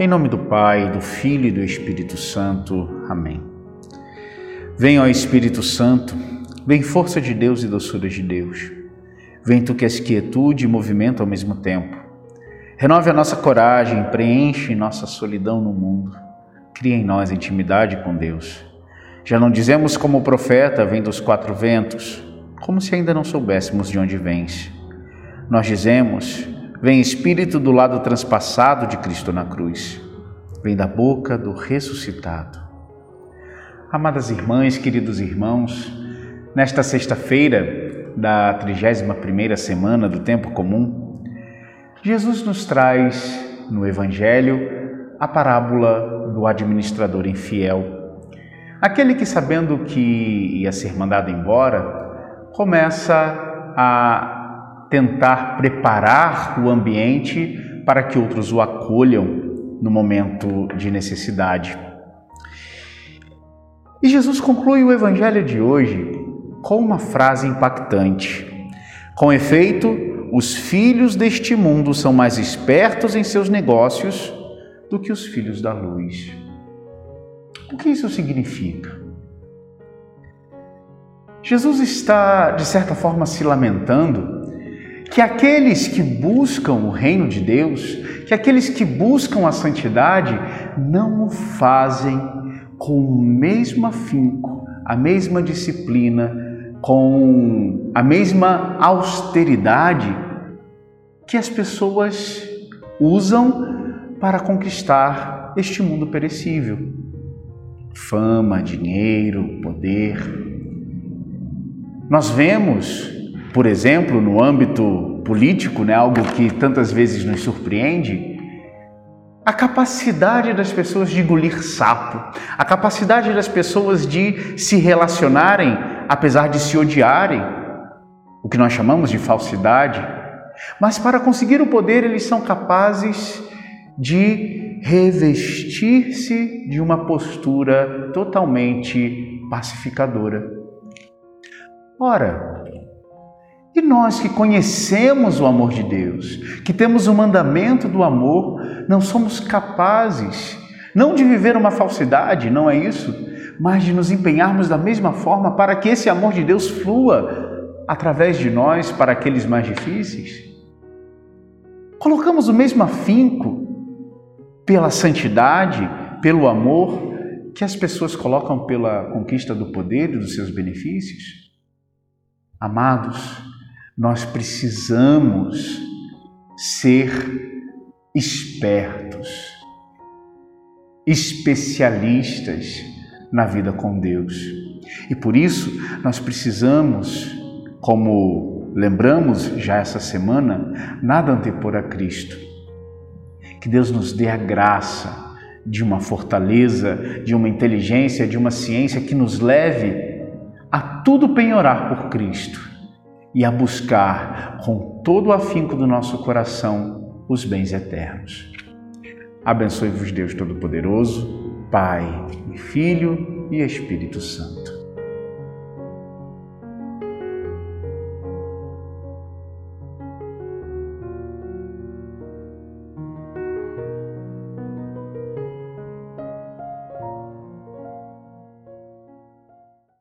Em nome do Pai, do Filho e do Espírito Santo. Amém. Venha, ó Espírito Santo, vem força de Deus e doçura de Deus. Vem tu que és quietude e movimento ao mesmo tempo. Renove a nossa coragem, preenche nossa solidão no mundo. Cria em nós intimidade com Deus. Já não dizemos como o profeta vem dos quatro ventos, como se ainda não soubéssemos de onde vens. Nós dizemos, vem Espírito do lado transpassado de Cristo na cruz. Vem da boca do ressuscitado. Amadas irmãs, queridos irmãos, nesta sexta-feira da 31ª semana do tempo comum, Jesus nos traz no evangelho a parábola do administrador infiel. Aquele que sabendo que ia ser mandado embora, começa a tentar preparar o ambiente para que outros o acolham no momento de necessidade. E Jesus conclui o evangelho de hoje com uma frase impactante. Com efeito, os filhos deste mundo são mais espertos em seus negócios do que os filhos da luz. O que isso significa? Jesus está, de certa forma, se lamentando que aqueles que buscam o reino de Deus, que aqueles que buscam a santidade, não o fazem com o mesmo afinco, a mesma disciplina, com a mesma austeridade que as pessoas usam para conquistar este mundo perecível. Fama, dinheiro, poder. Nós vemos, por exemplo, no âmbito político, né, algo que tantas vezes nos surpreende, a capacidade das pessoas de engolir sapo, a capacidade das pessoas de se relacionarem apesar de se odiarem, o que nós chamamos de falsidade, mas para conseguir o poder eles são capazes de revestir-se de uma postura totalmente pacificadora. Ora, e nós que conhecemos o amor de Deus, que temos o mandamento do amor, não somos capazes não de viver uma falsidade, não é isso, mas de nos empenharmos da mesma forma para que esse amor de Deus flua através de nós para aqueles mais difíceis? Colocamos o mesmo afinco pela santidade, pelo amor que as pessoas colocam pela conquista do poder e dos seus benefícios? Amados, nós precisamos ser espertos, especialistas na vida com Deus. E por isso nós precisamos, como lembramos já essa semana, nada antepor a Cristo. Que Deus nos dê a graça de uma fortaleza, de uma inteligência, de uma ciência que nos leve a tudo penhorar por Cristo e a buscar com todo o afinco do nosso coração os bens eternos. Abençoe-vos Deus Todo-Poderoso, Pai e Filho e Espírito Santo.